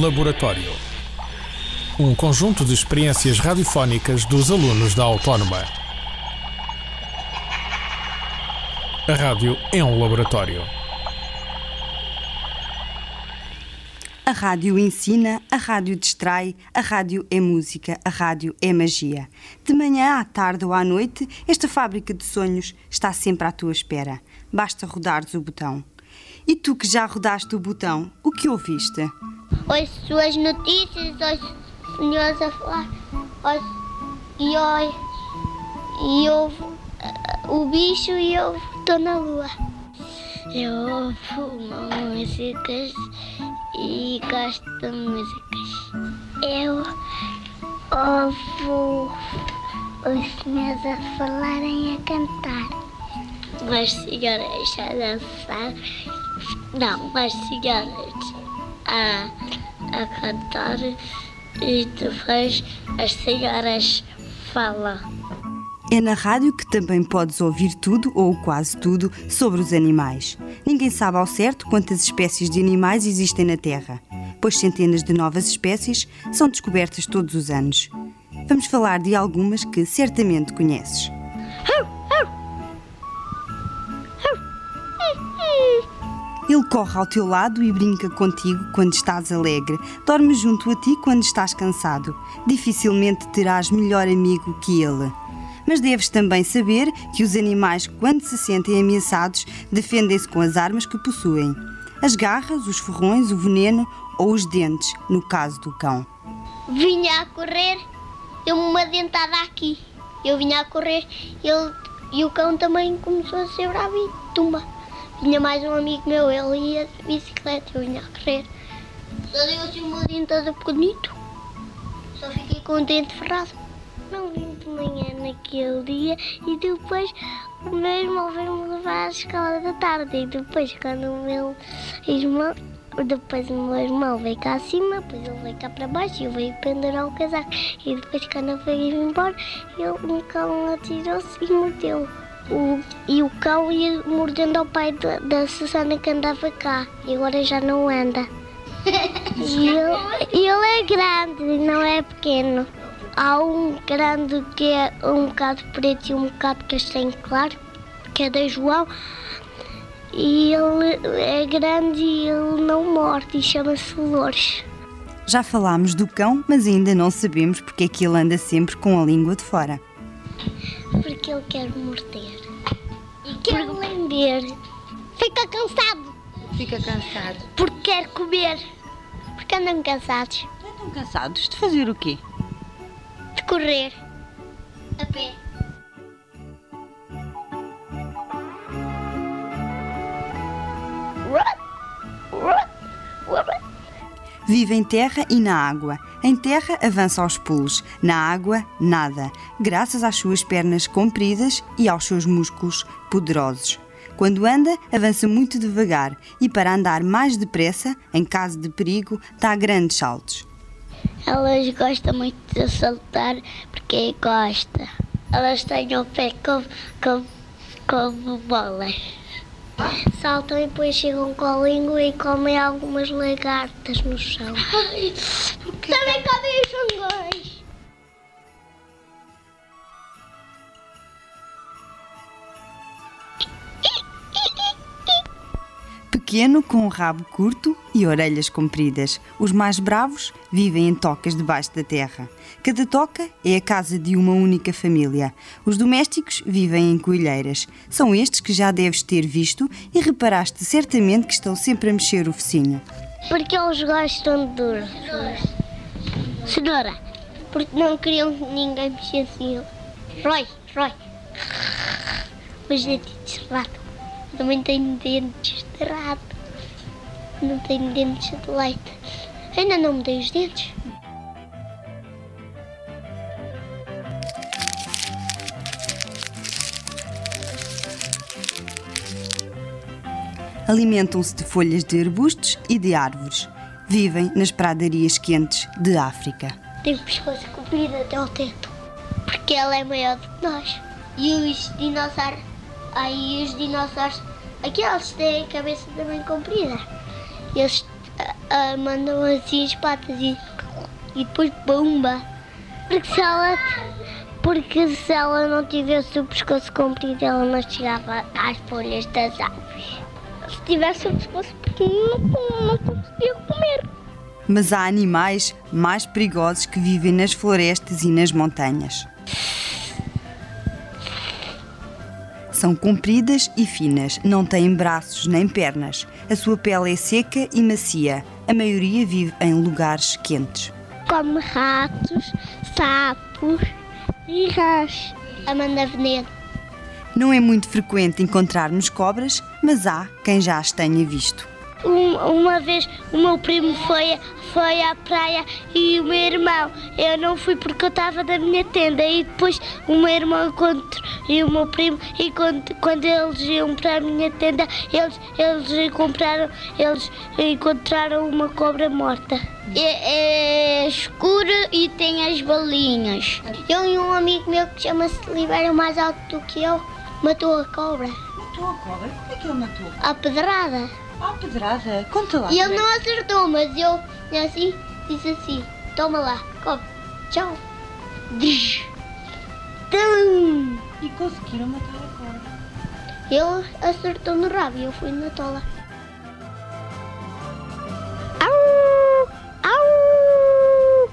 Laboratório. Um conjunto de experiências radiofónicas dos alunos da Autónoma. A rádio é um laboratório. A rádio ensina, a rádio distrai, a rádio é música, a rádio é magia. De manhã, à tarde ou à noite, esta fábrica de sonhos está sempre à tua espera. Basta rodares o botão. E tu que já rodaste o botão, o que ouviste? Ouço suas notícias, ouço senhores a falar, ouço, e ouço, e ouvo uh, o bicho e eu estou na lua. Eu ouvo músicas e gosto de músicas. Eu ouvo os senhores a falarem a cantar. As senhoras a dançar. Não, as senhoras a, a cantar e depois as senhoras falam. É na rádio que também podes ouvir tudo ou quase tudo sobre os animais. Ninguém sabe ao certo quantas espécies de animais existem na Terra, pois centenas de novas espécies são descobertas todos os anos. Vamos falar de algumas que certamente conheces. Corre ao teu lado e brinca contigo quando estás alegre. Dorme junto a ti quando estás cansado. Dificilmente terás melhor amigo que ele. Mas deves também saber que os animais, quando se sentem ameaçados, defendem-se com as armas que possuem: as garras, os ferrões, o veneno ou os dentes, no caso do cão. Vinha a correr, deu-me uma dentada aqui. Eu vinha a correr ele, e o cão também começou a ser bravo e tumba. Vinha mais um amigo meu, ele ia de bicicleta, eu vinha a correr. Só deu assim uma dentada bonito. Só fiquei com o dente ferrado. Não vim de manhã naquele dia e depois o meu irmão veio-me levar à escola da tarde. E depois, quando o meu irmão. Depois o meu irmão veio cá acima, depois ele veio cá para baixo e eu veio pendurar o casaco. E depois, quando eu fui embora, ele, um cão atirou-se e mordeu. O, e o cão ia mordendo ao pai da, da Susana que andava cá e agora já não anda. e ele, ele é grande, não é pequeno. Há um grande que é um bocado preto e um bocado castanho claro, que é da João. E ele é grande e ele não morde e chama-se Loures. Já falámos do cão, mas ainda não sabemos porque é que ele anda sempre com a língua de fora. Porque ele quer morder. E quer lamber. Fica cansado. Fica cansado. Porque quer comer. Porque andam cansados estão cansados de fazer o quê? de correr. A pé. Vive em terra e na água. Em terra avança aos pulos, na água nada, graças às suas pernas compridas e aos seus músculos poderosos. Quando anda, avança muito devagar e para andar mais depressa, em caso de perigo, dá grandes saltos. Elas gostam muito de saltar porque gosta. Elas têm o pé como, como, como bolas. Saltam e depois chegam com a língua e comem algumas lagartas no chão. Também Pequeno, com um rabo curto e orelhas compridas. Os mais bravos vivem em tocas debaixo da terra. Cada toca é a casa de uma única família. Os domésticos vivem em coelheiras. São estes que já deves ter visto e reparaste certamente que estão sempre a mexer o focinho. Porque eles gostam de duras. Cenoura. Porque não queriam que ninguém mexesse ele. Rói, rói. Os dentes de rato. Também tenho dentes de rato. Não tenho dentes de leite. Ainda não me dei os dentes. Alimentam-se de folhas de arbustos e de árvores. Vivem nas pradarias quentes de África. Tem o pescoço comprido até ao teto. Porque ela é maior do que nós. E os dinossauros. Aí os dinossauros. Aqueles têm a cabeça também comprida. Eles, ah, mandam assim as patas e, e depois bomba. Porque se ela, porque se ela não tivesse o pescoço comprido, ela não chegava às folhas das árvores. Se tivesse o pescoço pequeno, não, não conseguia comer. Mas há animais mais perigosos que vivem nas florestas e nas montanhas. São compridas e finas, não têm braços nem pernas. A sua pele é seca e macia. A maioria vive em lugares quentes. Come ratos, sapos e rãs. Amanda veneno. Não é muito frequente encontrarmos cobras, mas há quem já as tenha visto. Um- uma vez o meu primo foi, foi à praia e o meu irmão. Eu não fui porque eu estava na minha tenda e depois o meu irmão encontrou e o meu primo e quando, quando eles iam para a minha tenda eles, eles encontraram eles encontraram uma cobra morta. É, escuro e tem as bolinhas. Eu e um amigo meu que chama-se Libera mais alto do que eu matou a cobra. Matou a cobra? Como é que ele matou? À pedrada. Ah, pedrada. Conta lá. E ele não acertou, mas eu assim, disse assim: Toma lá, come, tchau. Tum. E conseguiram matar a cobra. Ele acertou no rabo e eu fui na tola. Au! Au!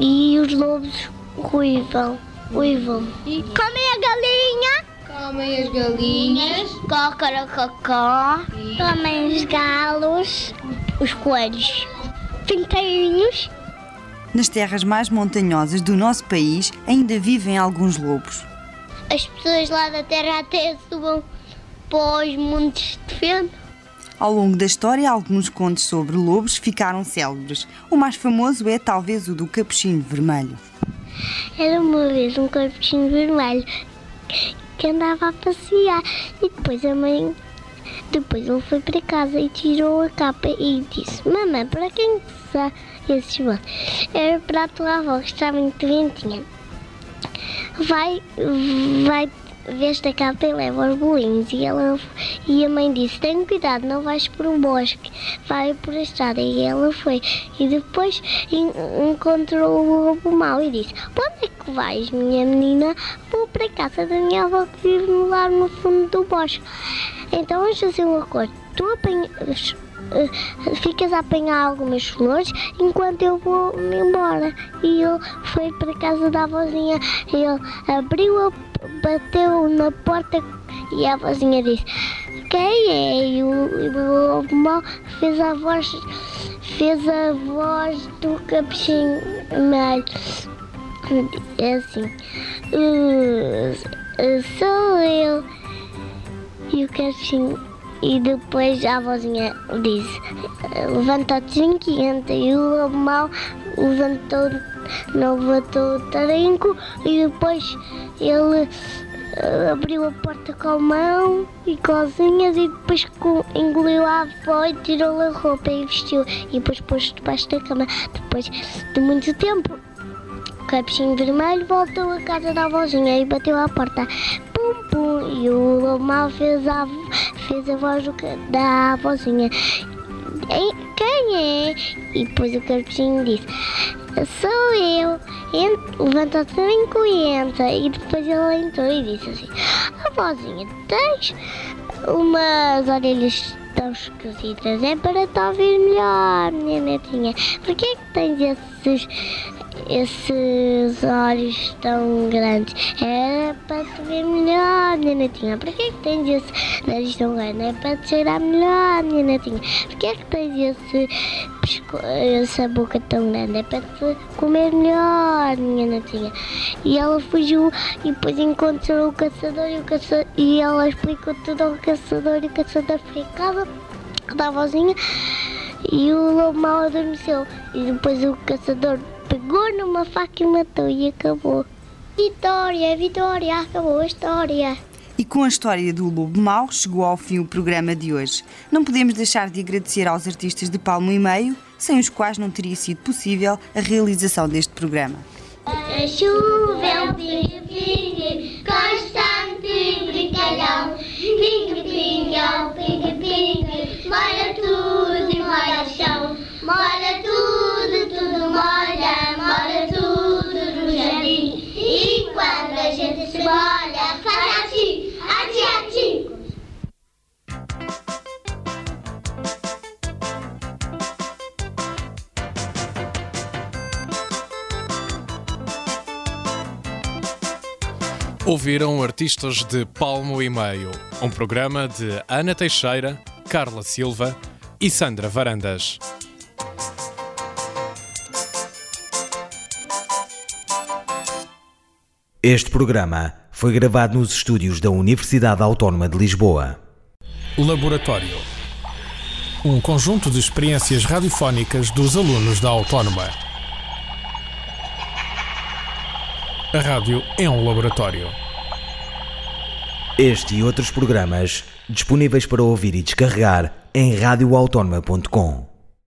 E os lobos ruivam, uivam. E comem a galinha. Comem as galinhas. Cocorococó. Comem os galos. Os coelhos. Pinteirinhos. Nas terras mais montanhosas do nosso país ainda vivem alguns lobos. As pessoas lá da terra até subam para os montes de feno. Ao longo da história, alguns contos sobre lobos ficaram célebres. O mais famoso é talvez o do Capuchinho Vermelho. Era uma vez um corpinho vermelho que andava a passear e depois a mãe. Depois ele foi para casa e tirou a capa e disse: Mamãe, para quem são esses bolos? Era para a tua avó que está muito doentinha. Vai, vai ver esta capa e leva os bolinhos. E, ela, e a mãe disse: Tem cuidado, não vais por um bosque, vai por a estrada. E ela foi. E depois en- encontrou o lobo mau e disse: onde é que vais, minha menina? Vou para a casa da minha avó que vive lá no fundo do bosque. Então vamos fazer um acordo. Tu apanhas. eh, Ficas a apanhar algumas flores enquanto eu vou me embora. E ele foi para a casa da avózinha. Ele abriu, a, bateu na porta e a avózinha disse: Quem é? E o, lobo fez a voz, fez a voz do capuchinho vermelho. É assim: "Uh, Sou eu. E o capuchinho. E depois a avózinha disse: Levanta-te e entra. E o lobo mau levantou, não levantou o tarinco. E depois ele eh, abriu a porta com a mão e com as unhas. E depois engoliu a avó e tirou a roupa e vestiu. E depois pôs debaixo da cama. Depois de muito tempo. O capuchinho vermelho voltou à casa da avózinha e bateu à porta. Pum, pum. E o lobo mau fez a, fez a voz da avózinha. "Ei, Quem é? E depois o capuchinho disse: Sou eu. Ent- Levanta-te brinco e. E depois ele entrou e disse assim: Avózinha, tens umas orelhas tão esquisitas. É para te ouvir melhor, minha netinha. Por que é que tens esses esses olhos tão grandes. Era para te ver melhor, minha netinha. Por que é que tens esse nariz tão grande? É para te cheirar melhor, minha netinha. Por que é que tens esse essa boca tão grande? É para te comer melhor, minha netinha. E ela fugiu e depois encontrou o caçador e, o caça... e ela explicou tudo ao caçador e o caçador casa da vozinha e o lobo mal adormeceu. E depois o caçador pegou numa faca e matou e acabou. Vitória, Vitória, acabou a história. E com a história do Lobo Mau chegou ao fim o programa de hoje. Não podemos deixar de agradecer aos artistas de Palmo e Meio, sem os quais não teria sido possível a realização deste programa. A chuva é um pingue-pingue, constante e brincalhão. Pingue-pingue é um pingue-pingue, Ouviram Artistas de Palmo e Meio, um programa de Ana Teixeira, Carla Silva e Sandra Varandas. Este programa foi gravado nos estúdios da Universidade Autónoma de Lisboa. Laboratório. Um conjunto de experiências radiofónicas dos alunos da Autónoma. A rádio é um laboratório. Este e outros programas disponíveis para ouvir e descarregar em radioautónoma.com.